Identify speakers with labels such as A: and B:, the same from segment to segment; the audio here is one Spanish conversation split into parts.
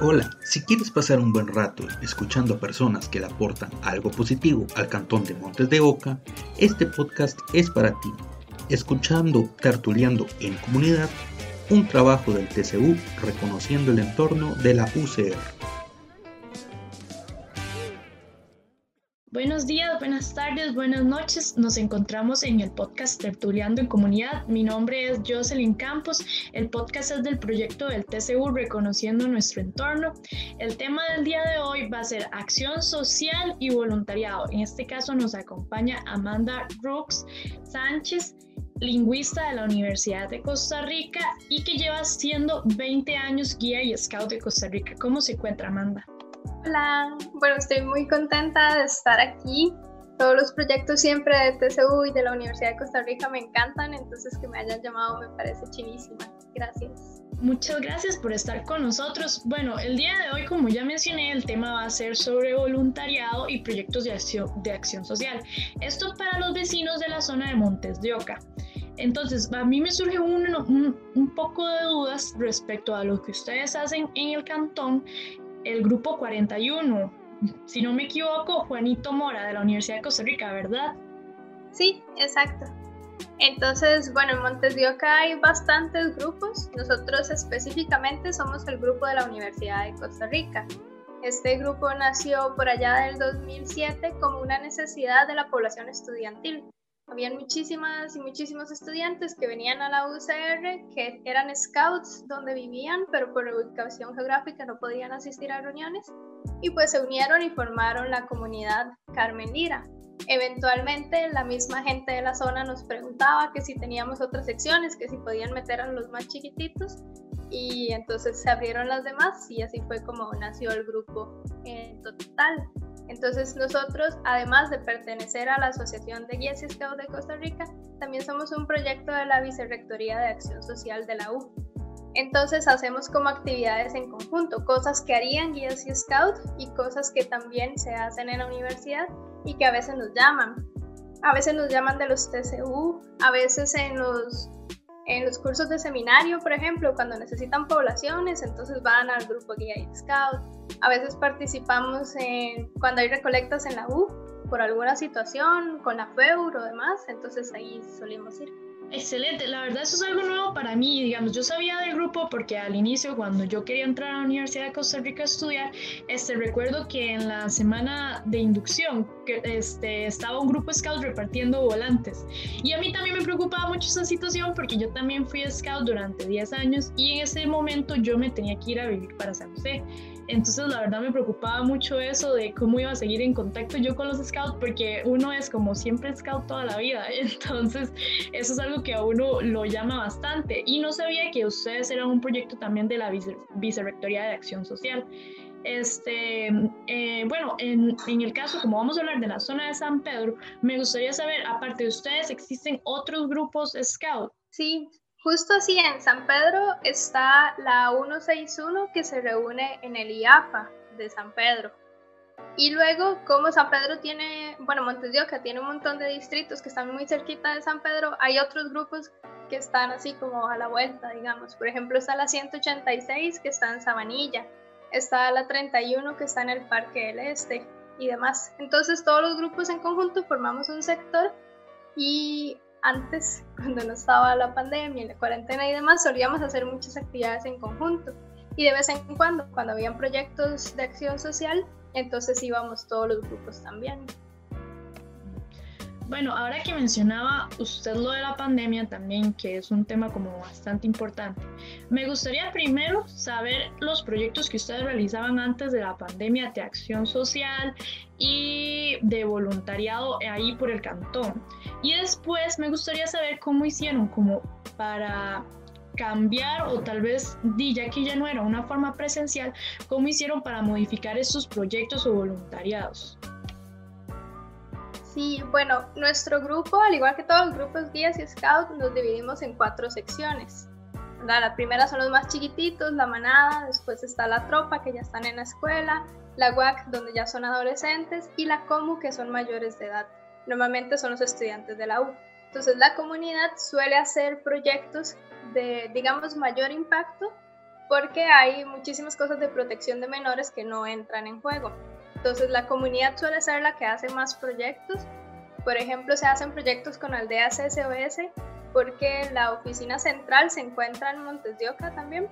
A: Hola, si quieres pasar un buen rato escuchando a personas que le aportan algo positivo al cantón de Montes de Oca, este podcast es para ti. Escuchando Tertuleando en Comunidad, un trabajo del TCU reconociendo el entorno de la UCR.
B: Buenos días, buenas tardes, buenas noches. Nos encontramos en el podcast Tertuleando en Comunidad. Mi nombre es Jocelyn Campos. El podcast es del proyecto del TCU Reconociendo nuestro entorno. El tema del día de hoy va a ser acción social y voluntariado. En este caso nos acompaña Amanda Brooks Sánchez lingüista de la Universidad de Costa Rica y que lleva siendo 20 años guía y scout de Costa Rica. ¿Cómo se encuentra Amanda?
C: Hola, bueno, estoy muy contenta de estar aquí. Todos los proyectos siempre de TCU y de la Universidad de Costa Rica me encantan, entonces que me hayan llamado me parece chivísima. Gracias.
B: Muchas gracias por estar con nosotros. Bueno, el día de hoy, como ya mencioné, el tema va a ser sobre voluntariado y proyectos de acción, de acción social. Esto para los vecinos de la zona de Montes de Oca. Entonces, a mí me surge un, un, un, poco de dudas respecto a lo que ustedes hacen en el cantón el grupo 41. Si no me equivoco, Juanito Mora de la Universidad de Costa Rica, ¿verdad?
C: Sí, exacto. Entonces, bueno, en Montes de Oca hay bastantes grupos. Nosotros específicamente somos el grupo de la Universidad de Costa Rica. Este grupo nació por allá del 2007 como una necesidad de la población estudiantil habían muchísimas y muchísimos estudiantes que venían a la UCR, que eran scouts donde vivían, pero por ubicación geográfica no podían asistir a reuniones, y pues se unieron y formaron la comunidad Carmen Lira. Eventualmente la misma gente de la zona nos preguntaba que si teníamos otras secciones, que si podían meter a los más chiquititos, y entonces se abrieron las demás y así fue como nació el grupo en total. Entonces nosotros, además de pertenecer a la Asociación de Guías y Scouts de Costa Rica, también somos un proyecto de la Vicerrectoría de Acción Social de la U. Entonces hacemos como actividades en conjunto, cosas que harían guías y scouts y cosas que también se hacen en la universidad y que a veces nos llaman. A veces nos llaman de los TCU, a veces en los en los cursos de seminario, por ejemplo, cuando necesitan poblaciones, entonces van al grupo guía y scout. A veces participamos cuando hay recolectas en la U por alguna situación, con la FEUR o demás, entonces ahí solemos ir.
B: Excelente, la verdad eso es algo nuevo para mí, digamos, yo sabía del grupo porque al inicio cuando yo quería entrar a la Universidad de Costa Rica a estudiar, este, recuerdo que en la semana de inducción que, este, estaba un grupo scout repartiendo volantes y a mí también me preocupaba mucho esa situación porque yo también fui scout durante 10 años y en ese momento yo me tenía que ir a vivir para San José. Entonces la verdad me preocupaba mucho eso de cómo iba a seguir en contacto yo con los scouts porque uno es como siempre scout toda la vida. Entonces eso es algo que a uno lo llama bastante. Y no sabía que ustedes eran un proyecto también de la Vicerrectoría de Acción Social. Este, eh, bueno, en, en, el caso, como vamos a hablar de la zona de San Pedro, me gustaría saber, aparte de ustedes, ¿existen otros grupos scout?
C: Sí, Justo así en San Pedro está la 161 que se reúne en el IAFA de San Pedro. Y luego, como San Pedro tiene, bueno, Montes de Oca tiene un montón de distritos que están muy cerquita de San Pedro, hay otros grupos que están así como a la vuelta, digamos. Por ejemplo, está la 186 que está en Sabanilla, está la 31 que está en el Parque del Este y demás. Entonces, todos los grupos en conjunto formamos un sector y antes, cuando no estaba la pandemia, la cuarentena y demás, solíamos hacer muchas actividades en conjunto. Y de vez en cuando, cuando habían proyectos de acción social, entonces íbamos todos los grupos también.
B: Bueno, ahora que mencionaba usted lo de la pandemia también, que es un tema como bastante importante, me gustaría primero saber los proyectos que ustedes realizaban antes de la pandemia de acción social y de voluntariado ahí por el cantón. Y después me gustaría saber cómo hicieron como para cambiar o tal vez, ya que ya no era una forma presencial, cómo hicieron para modificar estos proyectos o voluntariados.
C: Sí, bueno, nuestro grupo, al igual que todos los grupos guías y scouts, nos dividimos en cuatro secciones. La primera son los más chiquititos, la manada, después está la tropa, que ya están en la escuela, la WAC, donde ya son adolescentes, y la COMU, que son mayores de edad. Normalmente son los estudiantes de la U. Entonces la comunidad suele hacer proyectos de, digamos, mayor impacto porque hay muchísimas cosas de protección de menores que no entran en juego. Entonces la comunidad suele ser la que hace más proyectos. Por ejemplo, se hacen proyectos con aldeas SOS porque la oficina central se encuentra en Montes de Oca también.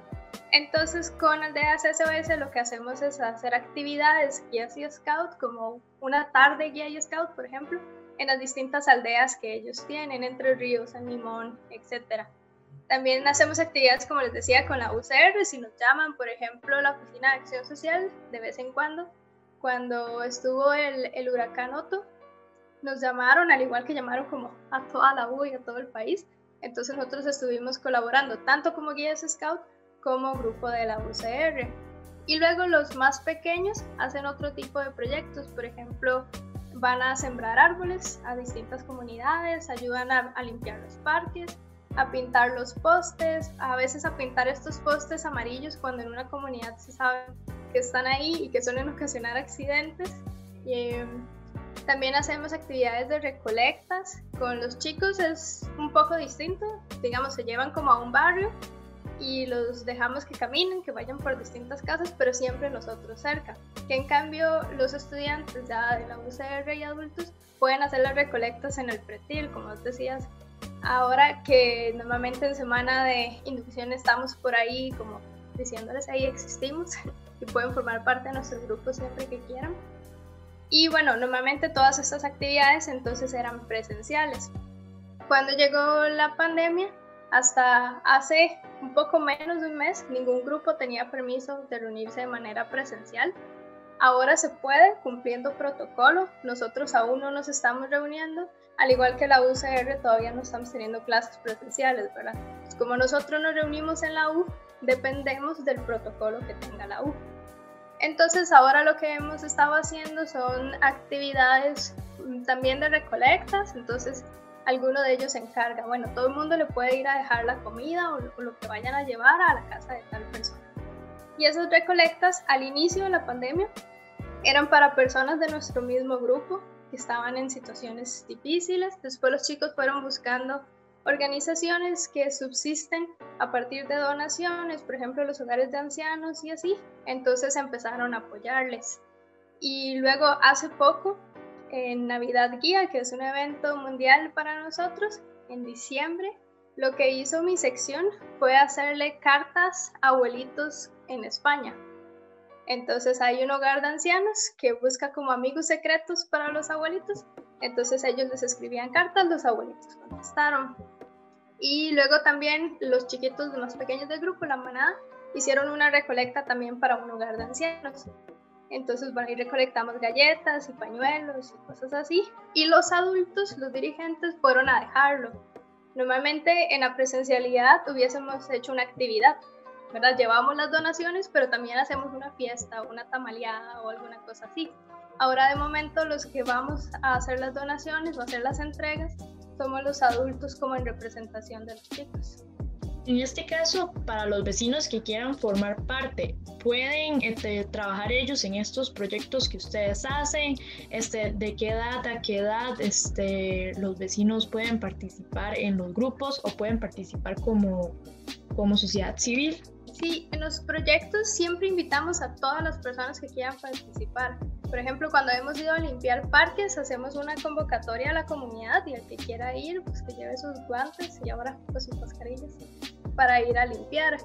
C: Entonces con aldeas SOS lo que hacemos es hacer actividades guías y scout, como una tarde guía y scout, por ejemplo, en las distintas aldeas que ellos tienen, Entre Ríos, San Limón, etc. También hacemos actividades, como les decía, con la UCR, si nos llaman, por ejemplo, la Oficina de Acción Social, de vez en cuando. Cuando estuvo el, el huracán Otto, nos llamaron, al igual que llamaron como a toda la U y a todo el país. Entonces nosotros estuvimos colaborando tanto como guías scout como grupo de la UCR. Y luego los más pequeños hacen otro tipo de proyectos, por ejemplo, van a sembrar árboles a distintas comunidades, ayudan a, limpiar los parques, a pintar los postes, a veces a pintar estos postes amarillos cuando en una comunidad se sabe que están ahí y que suelen ocasionar accidentes. Em, también hacemos actividades de recolectas. Con los chicos es un poco distinto, digamos, se llevan como a un barrio y los dejamos que caminen, que vayan por distintas casas, pero siempre nosotros cerca. Que en cambio los estudiantes ya de la UCR y adultos pueden hacer las recolectas en el pretil, como decías. Ahora que normalmente en semana de inducción estamos por ahí como diciéndoles ahí existimos y pueden formar parte de nuestros grupos siempre que quieran. Y bueno, normalmente todas estas actividades entonces eran presenciales. Cuando llegó la pandemia, hasta hace un poco menos de un mes, ningún grupo tenía permiso de reunirse de manera presencial. Ahora se puede, cumpliendo protocolo. Nosotros aún no nos estamos reuniendo, al igual que la UCR todavía no estamos teniendo clases presenciales, ¿verdad? Como nosotros nos reunimos en la U, dependemos del protocolo que tenga la U. Entonces ahora lo que hemos estado haciendo son actividades también de recolectas, entonces alguno de ellos se encarga. Bueno, todo el mundo le puede ir a dejar la comida o lo, que vayan a llevar a la casa de tal persona. Y esas recolectas al inicio de la pandemia eran para personas de nuestro mismo grupo que estaban en situaciones difíciles. Después los chicos fueron buscando organizaciones que subsisten a partir de donaciones, por ejemplo los hogares de ancianos y así. Entonces empezaron a apoyarles. Y luego hace poco en Navidad Guía, que es un evento mundial para nosotros, en diciembre, lo que hizo mi sección fue hacerle cartas a abuelitos en España. Entonces hay un hogar de ancianos que busca como amigos secretos para los abuelitos. Entonces ellos les escribían cartas, los abuelitos contestaron. Y luego también los chiquitos más pequeños del grupo, la manada, hicieron una recolecta también para un hogar de ancianos. Entonces, bueno, ahí recolectamos galletas y pañuelos y cosas así. Y los adultos, los dirigentes, fueron a dejarlo. Normalmente en la presencialidad hubiésemos hecho una actividad, ¿verdad? Llevamos las donaciones, pero también hacemos una fiesta, una tamaleada o alguna cosa así. Ahora de momento los que vamos a hacer las donaciones o hacer las entregas somos los adultos como en representación de los chicos.
B: En este caso, para los vecinos que quieran formar parte, ¿pueden este, trabajar ellos en estos proyectos que ustedes hacen? Este, ¿De qué edad a qué edad este, los vecinos pueden participar en los grupos o pueden participar como, como sociedad civil?
C: Sí, en los proyectos siempre invitamos a todas las personas que quieran participar. Por ejemplo, cuando hemos ido a limpiar parques, hacemos una convocatoria a la comunidad y el que quiera ir, pues que lleve sus guantes y ahora pues sus mascarillas para ir a limpiar.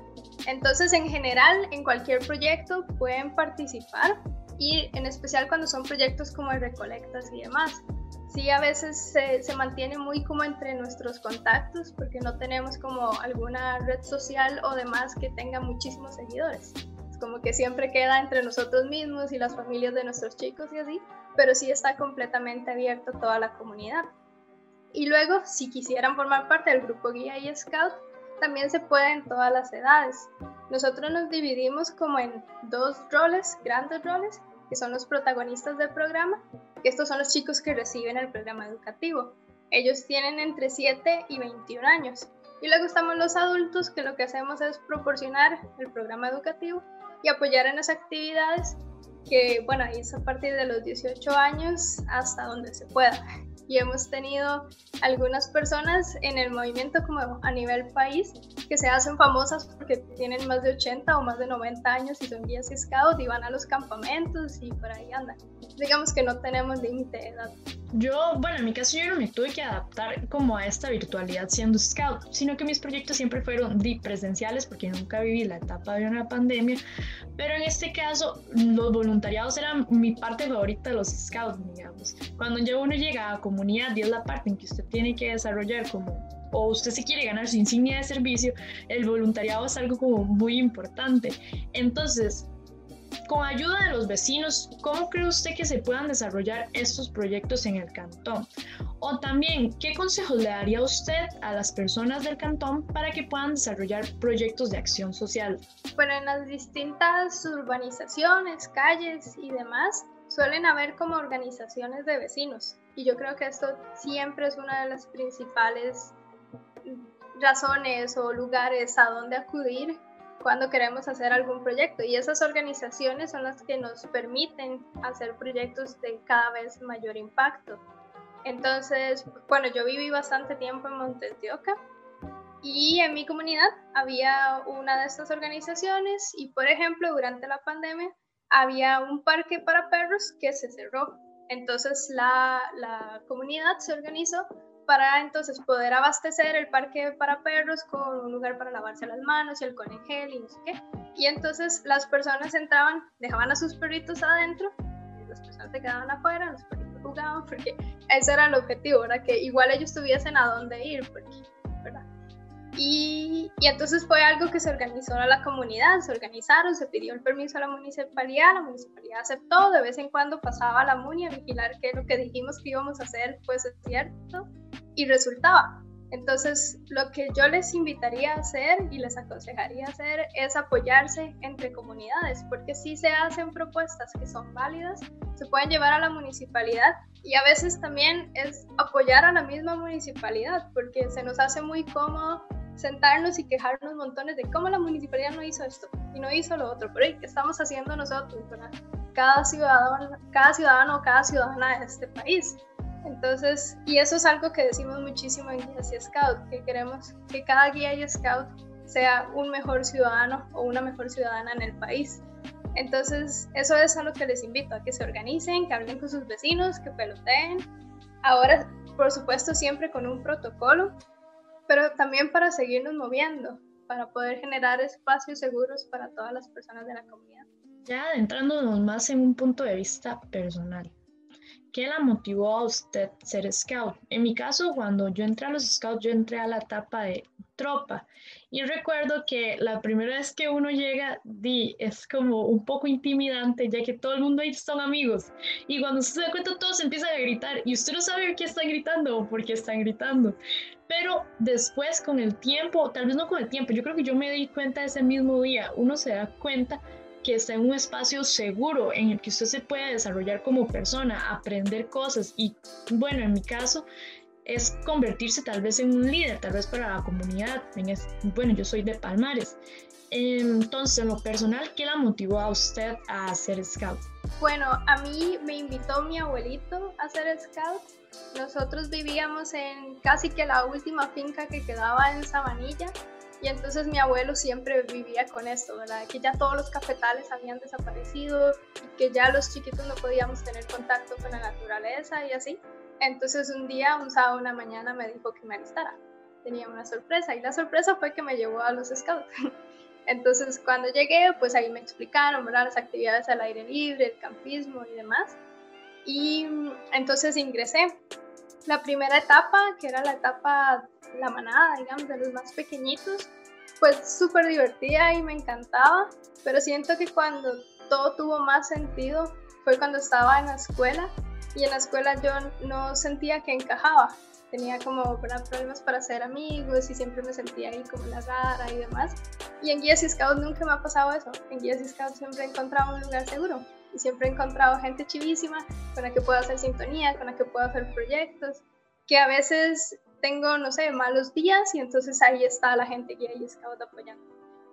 C: Entonces, en general, en cualquier proyecto pueden participar y en especial cuando son proyectos como recolectas y demás. Sí, a veces se, se, mantiene muy como entre nuestros contactos porque no tenemos como alguna red social o demás que tenga muchísimos seguidores. Como que siempre queda entre nosotros mismos y las familias de nuestros chicos y así, pero sí está completamente abierto a toda la comunidad. Y luego, si quisieran formar parte del grupo guía y scout, también se puede en todas las edades. Nosotros nos dividimos como en dos roles, grandes roles, que son los protagonistas del programa, que estos son los chicos que reciben el programa educativo. Ellos tienen entre 7 y 21 años. Y luego estamos los adultos, que lo que hacemos es proporcionar el programa educativo y apoyar en las actividades que, bueno, es a partir de los 18 años hasta donde se pueda. Y hemos tenido algunas personas en el movimiento como a nivel país que se hacen famosas porque tienen más de 80 o más de 90 años y son guías y y van a los campamentos y por ahí andan. Digamos que no tenemos límite de edad.
B: Yo, bueno, en mi caso yo no me tuve que adaptar como a esta virtualidad siendo scout, sino que mis proyectos siempre fueron presenciales porque nunca viví la etapa de una pandemia, pero en este caso los voluntariados eran mi parte favorita de los scouts, digamos. Cuando ya uno llega a comunidad y es la parte en que usted tiene que desarrollar como o usted se quiere ganar su insignia de servicio, el voluntariado es algo como muy importante. Entonces, con ayuda de los vecinos, ¿cómo cree usted que se puedan desarrollar estos proyectos en el cantón? O también, ¿qué consejos le daría usted a las personas del cantón para que puedan desarrollar proyectos de acción social?
C: Bueno, en las distintas urbanizaciones, calles y demás, suelen haber como organizaciones de vecinos. Y yo creo que esto siempre es una de las principales razones o lugares a donde acudir cuando queremos hacer algún proyecto y esas organizaciones son las que nos permiten hacer proyectos de cada vez mayor impacto. Entonces, bueno, yo viví bastante tiempo en Montes de Oca y en mi comunidad había una de estas organizaciones y, por ejemplo, durante la pandemia había un parque para perros que se cerró. Entonces la, la comunidad se organizó para entonces poder abastecer el parque para perros con un lugar para lavarse las manos y el gel y no sé qué. Y entonces las personas entraban, dejaban a sus perritos adentro, las personas se quedaban afuera, los perritos jugaban, porque ese era el objetivo, ¿verdad? Que igual ellos tuviesen a dónde ir, porque. Y, entonces fue algo que se organizó a la comunidad, se organizaron, se pidió el permiso a la municipalidad, la municipalidad aceptó, de vez en cuando pasaba la MUNI a vigilar que lo que dijimos que íbamos a hacer pues es cierto y resultaba. Entonces, lo que yo les invitaría a hacer y les aconsejaría hacer es apoyarse entre comunidades, porque si se hacen propuestas que son válidas, se pueden llevar a la municipalidad y a veces también es apoyar a la misma municipalidad, porque se nos hace muy cómodo sentarnos y quejarnos montones de cómo la municipalidad no hizo esto y no hizo lo otro, pero ¿qué estamos haciendo nosotros? Cada ciudadano, cada ciudadano o cada ciudadana de este país. Entonces, y eso es algo que decimos muchísimo en Guías y Scout, que queremos que cada guía y Scout sea un mejor ciudadano o una mejor ciudadana en el país. Entonces, eso es a lo que les invito, a que se organicen, que hablen con sus vecinos, que peloteen. Ahora, por supuesto, siempre con un protocolo, pero también para seguirnos moviendo, para poder generar espacios seguros para todas las personas de la comunidad.
B: Ya adentrándonos más en un punto de vista personal, ¿Qué la motivó a usted ser scout? En mi caso, cuando yo entré a los scouts, yo entré a la etapa de tropa. Y recuerdo que la primera vez que uno llega, di, es como un poco intimidante, ya que todo el mundo ahí son amigos. Y cuando se da cuenta, todos empiezan a gritar. Y usted no sabe qué están gritando o por qué están gritando. Pero después, con el tiempo, tal vez no con el tiempo, yo creo que yo me di cuenta ese mismo día, uno se da cuenta que está en un espacio seguro en el que usted se puede desarrollar como persona, aprender cosas y bueno, en mi caso es convertirse tal vez en un líder, tal vez para la comunidad. bueno, yo soy de Palmares. Entonces, en lo personal, ¿qué la motivó a usted a ser scout?
C: Bueno, a mí me invitó mi abuelito a ser scout. Nosotros vivíamos en casi que la última finca que quedaba en Sabanilla y entonces mi abuelo siempre vivía con esto, ¿verdad? Que ya todos los cafetales habían desaparecido y que ya los chiquitos no podíamos tener contacto con la naturaleza y así. Entonces un día, un sábado, una mañana me dijo que me alistara. Tenía una sorpresa y la sorpresa fue que me llevó a los scouts. Entonces cuando llegué, pues ahí me explicaron, ¿verdad? Las actividades al aire libre, el campismo y demás. Y entonces ingresé. La primera etapa, que era la etapa la manada, digamos, de los más pequeñitos, pues súper divertida y me encantaba, pero siento que cuando todo tuvo más sentido fue cuando estaba en la escuela y en la escuela yo no sentía que encajaba. Tenía como problemas para ser amigos y siempre me sentía ahí como la rara y demás. Y en Guías y Scouts nunca me ha pasado eso. En Guías y Scouts siempre he encontrado un lugar seguro y siempre he encontrado gente chivísima con la que puedo hacer sintonía, con la que puedo hacer proyectos, que a veces tengo, no sé, malos días y entonces ahí está la gente que ahí Scout apoyando.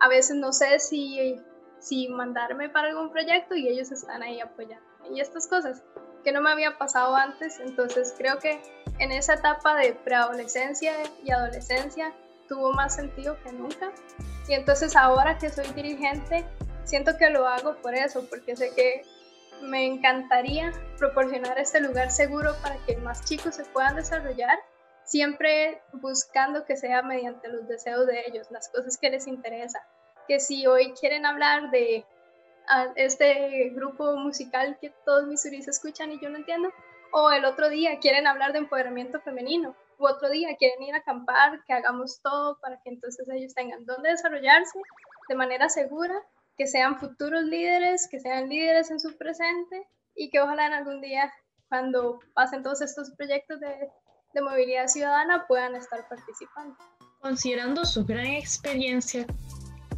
C: A veces no sé si, si mandarme para algún proyecto y ellos están ahí apoyando. Y estas cosas que no me había pasado antes, entonces creo que en esa etapa de preadolescencia y adolescencia tuvo más sentido que nunca. Y entonces ahora que soy dirigente, siento que lo hago por eso, porque sé que me encantaría proporcionar este lugar seguro para que más chicos se puedan desarrollar, siempre buscando que sea mediante los deseos de ellos, las cosas que les interesan. Que si hoy quieren hablar de este grupo musical que todos mis turistas escuchan y yo no entiendo, o el otro día quieren hablar de empoderamiento femenino, u otro día quieren ir a acampar, que hagamos todo para que entonces ellos tengan donde desarrollarse de manera segura, que sean futuros líderes, que sean líderes en su presente y que ojalá en algún día cuando pasen todos estos proyectos de, de movilidad ciudadana puedan estar participando.
B: Considerando su gran experiencia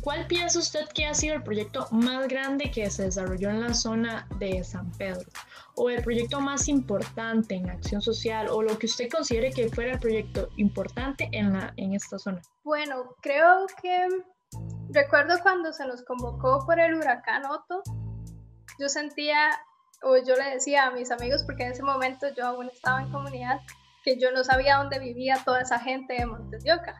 B: ¿Cuál piensa usted que ha sido el proyecto más grande que se desarrolló en la zona de San Pedro? ¿O el proyecto más importante en acción social? ¿O lo que usted considere que fuera el proyecto importante en, la, en esta zona?
C: Bueno, creo que recuerdo cuando se nos convocó por el huracán Otto, yo sentía, o yo le decía a mis amigos, porque en ese momento yo aún estaba en comunidad, que yo no sabía dónde vivía toda esa gente de Montes de Oca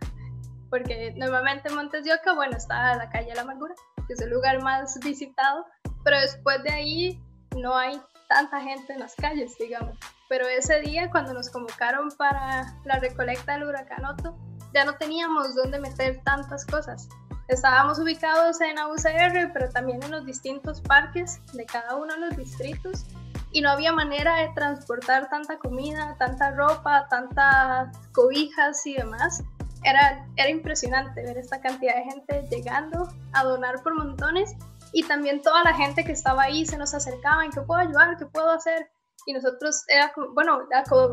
C: porque normalmente en Montes de Oca, bueno, está la calle La Amargura, que es el lugar más visitado, pero después de ahí no hay tanta gente en las calles, digamos. Pero ese día, cuando nos convocaron para la recolecta del huracán Otto, ya no teníamos dónde meter tantas cosas. Estábamos ubicados en AUCR, pero también en los distintos parques de cada uno de los distritos y no había manera de transportar tanta comida, tanta ropa, tantas cobijas y demás era, era impresionante ver esta cantidad de gente llegando a donar por montones y también toda la gente que estaba ahí se nos acercaba en qué puedo ayudar, qué puedo hacer. Y nosotros era como, bueno,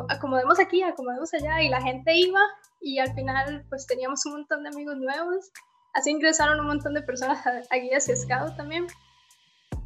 C: acomodemos aquí, acomodemos allá y la gente iba y al final pues teníamos un montón de amigos nuevos. Así ingresaron un montón de personas a, a guías y scout también.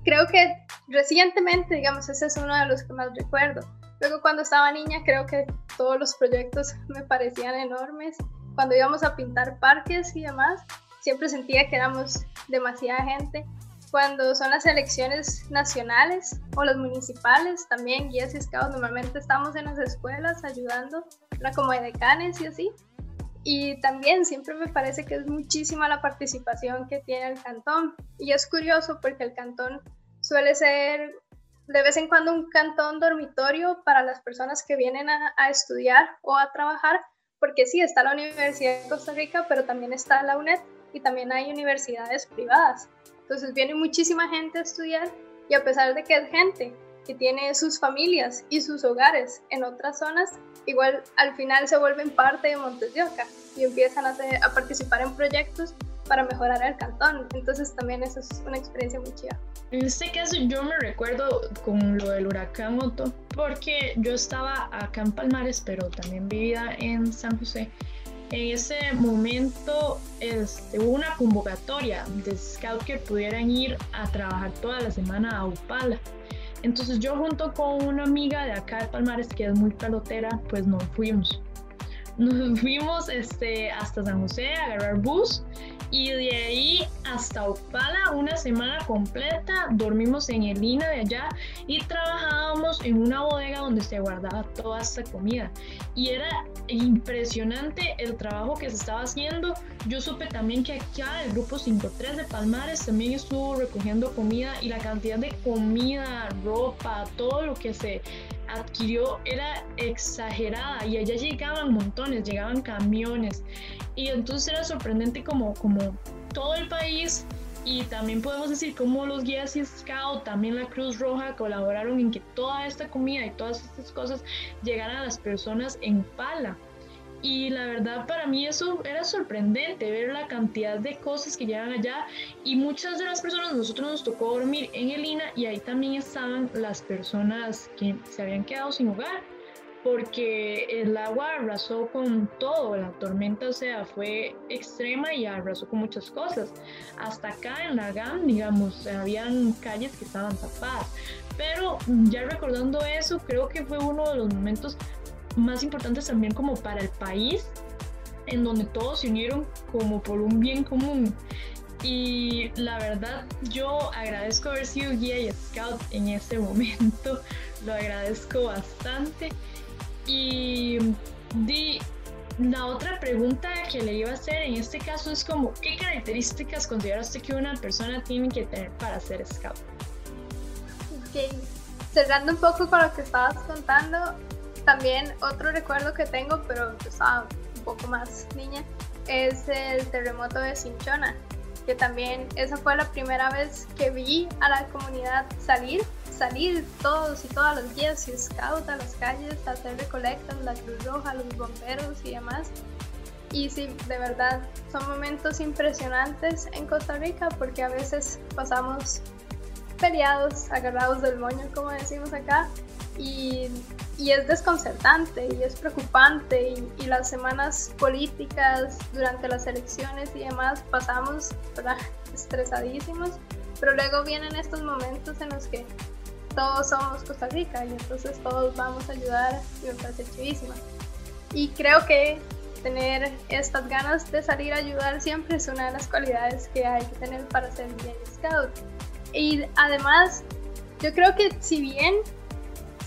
C: Creo que recientemente, digamos, ese es uno de los que más recuerdo. Luego cuando estaba niña creo que todos los proyectos me parecían enormes cuando íbamos a pintar parques y demás, siempre sentía que éramos demasiada gente. Cuando son las elecciones nacionales o las municipales, también guías y scouts, normalmente estamos en las escuelas ayudando, como de decanes y así. Y también siempre me parece que es muchísima la participación que tiene el cantón. Y es curioso porque el cantón suele ser de vez en cuando un cantón dormitorio para las personas que vienen a estudiar o a trabajar, porque sí, está la Universidad de Costa Rica, pero también está la UNED y también hay universidades privadas. Entonces viene muchísima gente a estudiar y a pesar de que es gente que tiene sus familias y sus hogares en otras zonas, igual al final se vuelven parte de Montes de Oca y empiezan a, participar en proyectos para mejorar el cantón. Entonces también eso es una experiencia muy chida.
B: En este caso yo me recuerdo con lo del huracán Otto, porque yo estaba acá en Palmares, pero también vivía en San José. En ese momento este, hubo una convocatoria de scout que pudieran ir a trabajar toda la semana a Upala. Entonces yo junto con una amiga de acá de Palmares, que es muy pelotera, pues nos fuimos. Nos fuimos este, hasta San José a agarrar bus y de ahí hasta Opala una semana completa dormimos en el INA de allá y trabajábamos en una bodega donde se guardaba toda esta comida. Y era impresionante el trabajo que se estaba haciendo. Yo supe también que acá el grupo 53 de Palmares también estuvo recogiendo comida y la cantidad de comida ropa todo lo que se adquirió era exagerada y allá llegaban montones, llegaban camiones y entonces era sorprendente como, como todo el país y también podemos decir como los guías y scout, también la Cruz Roja colaboraron en que toda esta comida y todas estas cosas llegaran a las personas en pala. Y la verdad para mí eso era sorprendente, ver la cantidad de cosas que llegan allá y muchas de las personas, nosotros nos tocó dormir en el INA y ahí también estaban las personas que se habían quedado sin hogar porque el agua arrasó con todo, la tormenta o sea, fue extrema y arrasó con muchas cosas. Hasta acá en la GAM, digamos, habían calles que estaban tapadas. Pero ya recordando eso, creo que fue uno de los momentos más importantes también como para el país, en donde todos se unieron como por un bien común. Y la verdad, yo agradezco haber sido guía y scout en ese momento, lo agradezco bastante. Y di, la otra pregunta que le iba a hacer en este caso es como, ¿qué características considera usted que una persona tiene que tener para ser scout?
C: Ok, cerrando un poco con lo que estabas contando, también otro recuerdo que tengo, pero estaba un poco más niña, es el terremoto de Cinchona, que también esa fue la primera vez que vi a la comunidad salir salir todos y todas los guías y scouts a las calles a hacer recolectas, la Cruz Roja, los bomberos y demás. Y sí, de verdad, son momentos impresionantes en Costa Rica porque a veces pasamos peleados, agarrados del moño, como decimos acá, y, y es desconcertante y es preocupante y, y, las semanas políticas durante las elecciones y demás pasamos estresadísimos, pero luego vienen estos momentos en los que todos somos Costa Rica y entonces todos vamos a ayudar y me parece chivísima. Y creo que tener estas ganas de salir a ayudar siempre es una de las cualidades que hay que tener para ser bien scout. Y además, yo creo que si bien,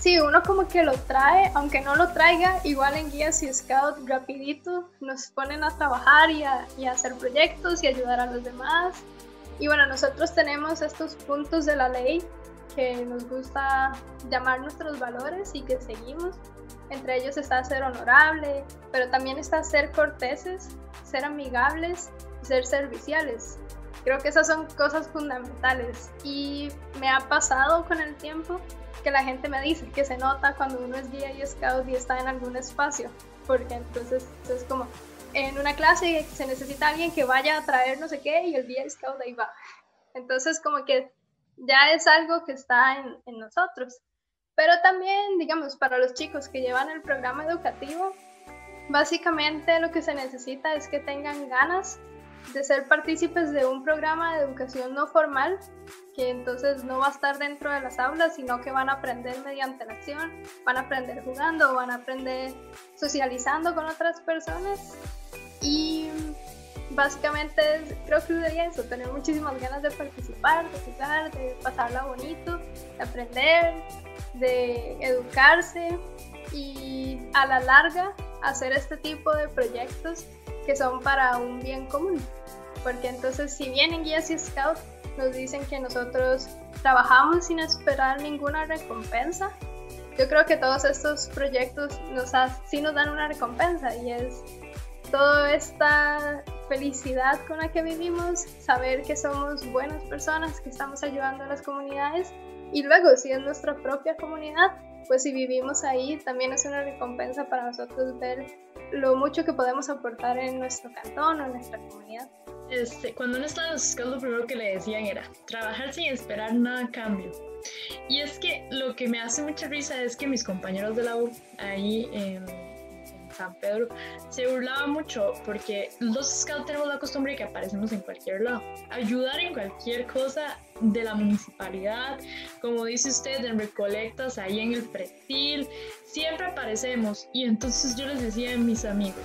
C: si uno como que lo trae, aunque no lo traiga, igual en guías y scout rapidito nos ponen a trabajar y a, y a hacer proyectos y ayudar a los demás. Y bueno, nosotros tenemos estos puntos de la ley que nos gusta llamar nuestros valores y que seguimos. Entre ellos está ser honorable, pero también está ser corteses, ser amigables y ser serviciales. Creo que esas son cosas fundamentales y me ha pasado con el tiempo que la gente me dice que se nota cuando uno es guía y scout y está en algún espacio, porque entonces es como en una clase se necesita alguien que vaya a traer no sé qué y el guía scout ahí va. Entonces como que ya es algo que está en nosotros. Pero también, digamos, para los chicos que llevan el programa educativo, básicamente lo que se necesita es que tengan ganas de ser partícipes de un programa de educación no formal, que entonces no va a estar dentro de las aulas, sino que van a aprender mediante la acción, van a aprender jugando, van a aprender socializando con otras personas. Y básicamente creo que sería eso, tener muchísimas ganas de participar, de jugar, de pasarla bonito, de aprender, de educarse y a la larga hacer este tipo de proyectos que son para un bien común. Porque entonces si vienen guías y scouts nos dicen que nosotros trabajamos sin esperar ninguna recompensa, yo creo que todos estos proyectos nos sí nos dan una recompensa y es toda esta felicidad con la que vivimos, saber que somos buenas personas, que estamos ayudando a las comunidades y luego si es nuestra propia comunidad, pues si vivimos ahí también es una recompensa para nosotros ver lo mucho que podemos aportar en nuestro cantón o en nuestra comunidad.
B: Este, cuando uno estaba en lo primero que le decían era trabajar sin esperar nada a cambio. Y es que lo que me hace mucha risa es que mis compañeros de la U ahí en San Pedro, se burlaba mucho porque los scouts tenemos la costumbre de que aparecemos en cualquier lado. Ayudar en cualquier cosa de la municipalidad, como dice usted, en recolectas, ahí en el pretil, siempre aparecemos. Y entonces yo les decía a mis amigos,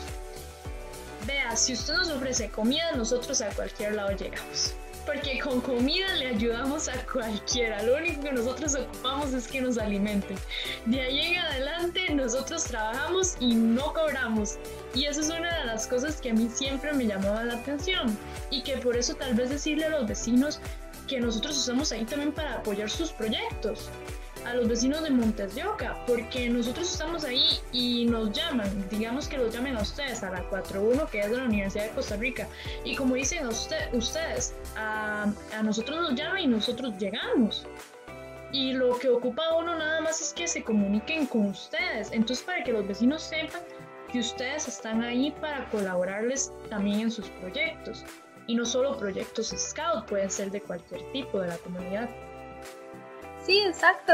B: vea, si usted nos ofrece comida, nosotros a cualquier lado llegamos porque con comida le ayudamos a cualquiera. Lo único que nosotros ocupamos es que nos alimenten. De ahí en adelante nosotros trabajamos y no cobramos. Y eso es una de las cosas que a mí siempre me llamaba la atención y que por eso tal vez decirle a los vecinos que nosotros usamos ahí también para apoyar sus proyectos a los vecinos de Montes de Oca, porque nosotros estamos ahí y nos llaman, digamos que los llamen a ustedes, a la 41 que es de la Universidad de Costa Rica, y como dicen usted, ustedes, a, a nosotros nos llaman y nosotros llegamos. Y lo que ocupa uno nada más es que se comuniquen con ustedes, entonces para que los vecinos sepan que ustedes están ahí para colaborarles también en sus proyectos. Y no solo proyectos Scout, pueden ser de cualquier tipo de la comunidad.
C: Sí, exacto.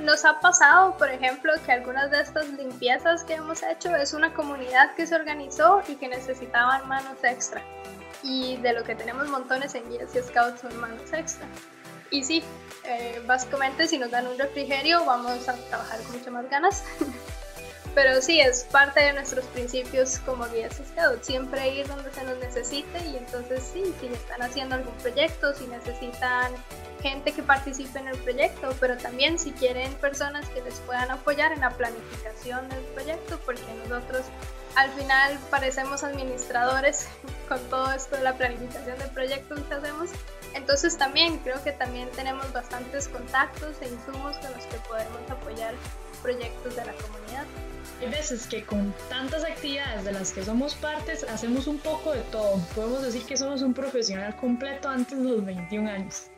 C: Nos ha pasado, por ejemplo, que algunas de estas limpiezas que hemos hecho es una comunidad que se organizó y que necesitaban manos extra. Y de lo que tenemos montones en guías y scouts son manos extra. Y sí, eh, básicamente si nos dan un refrigerio vamos a trabajar con muchas más ganas. Pero sí, es parte de nuestros principios como guías scouts, siempre ir donde se nos necesite y entonces sí, si están haciendo algún proyecto, si necesitan gente que participe en el proyecto, pero también si quieren personas que les puedan apoyar en la planificación del proyecto, porque nosotros al final parecemos administradores con todo esto de la planificación de proyectos que hacemos. Entonces también creo que también tenemos bastantes contactos e insumos con los que podemos apoyar proyectos de la comunidad.
B: Hay veces que con tantas actividades de las que somos partes hacemos un poco de todo. Podemos decir que somos un profesional completo antes de los 21 años.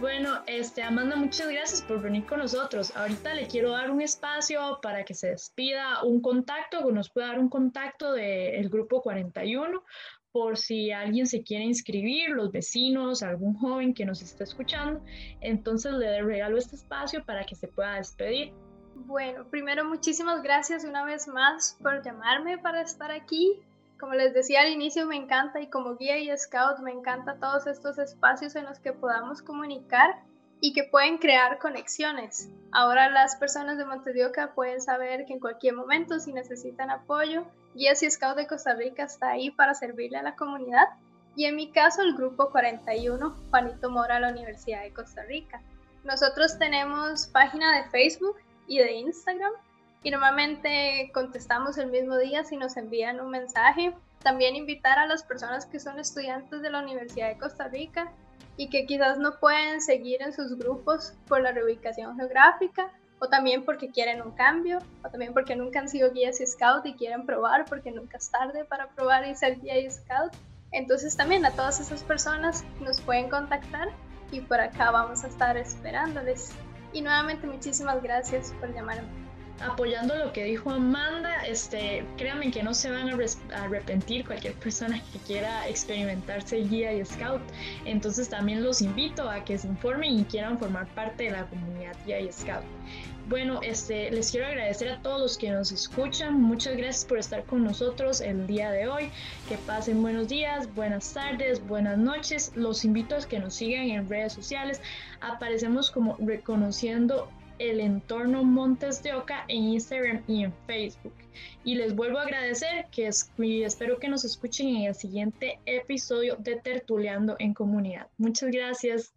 B: Bueno, este, Amanda, muchas gracias por venir con nosotros. Ahorita le quiero dar un espacio para que se despida un contacto, que nos pueda dar un contacto del grupo 41 por si alguien se quiere inscribir, los vecinos, algún joven que nos está escuchando. Entonces le regalo este espacio para que se pueda despedir.
C: Bueno, primero muchísimas gracias una vez más por llamarme para estar aquí. Como les decía al inicio, me encanta y como guía y scout me encanta todos estos espacios en los que podamos comunicar y que pueden crear conexiones. Ahora las personas de Montedioca pueden saber que en cualquier momento si necesitan apoyo, Guías y Scout de Costa Rica está ahí para servirle a la comunidad. Y en mi caso el grupo 41, Juanito Mora, la Universidad de Costa Rica. Nosotros tenemos página de Facebook y de Instagram y normalmente contestamos el mismo día si nos envían un mensaje. También invitar a las personas que son estudiantes de la Universidad de Costa Rica y que quizás no pueden seguir en sus grupos por la reubicación geográfica o también porque quieren un cambio o también porque nunca han sido guías y scout y quieren probar porque nunca es tarde para probar y ser guía y scout. Entonces también a todas esas personas nos pueden contactar y por acá vamos a estar esperándoles. Y nuevamente muchísimas gracias por llamarme
B: apoyando lo que dijo Amanda, este, créanme que no se van a, arrepentir cualquier persona que quiera experimentarse guía y scout. Entonces también los invito a que se informen y quieran formar parte de la comunidad guía y scout. Bueno, este, les quiero agradecer a todos los que nos escuchan. Muchas gracias por estar con nosotros el día de hoy. Que pasen buenos días, buenas tardes, buenas noches. Los invito a que nos sigan en redes sociales. Aparecemos como reconociendo el entorno Montes de Oca en Instagram y en Facebook. Y les vuelvo a agradecer que y espero que nos escuchen en el siguiente episodio de Tertuleando en Comunidad. Muchas gracias.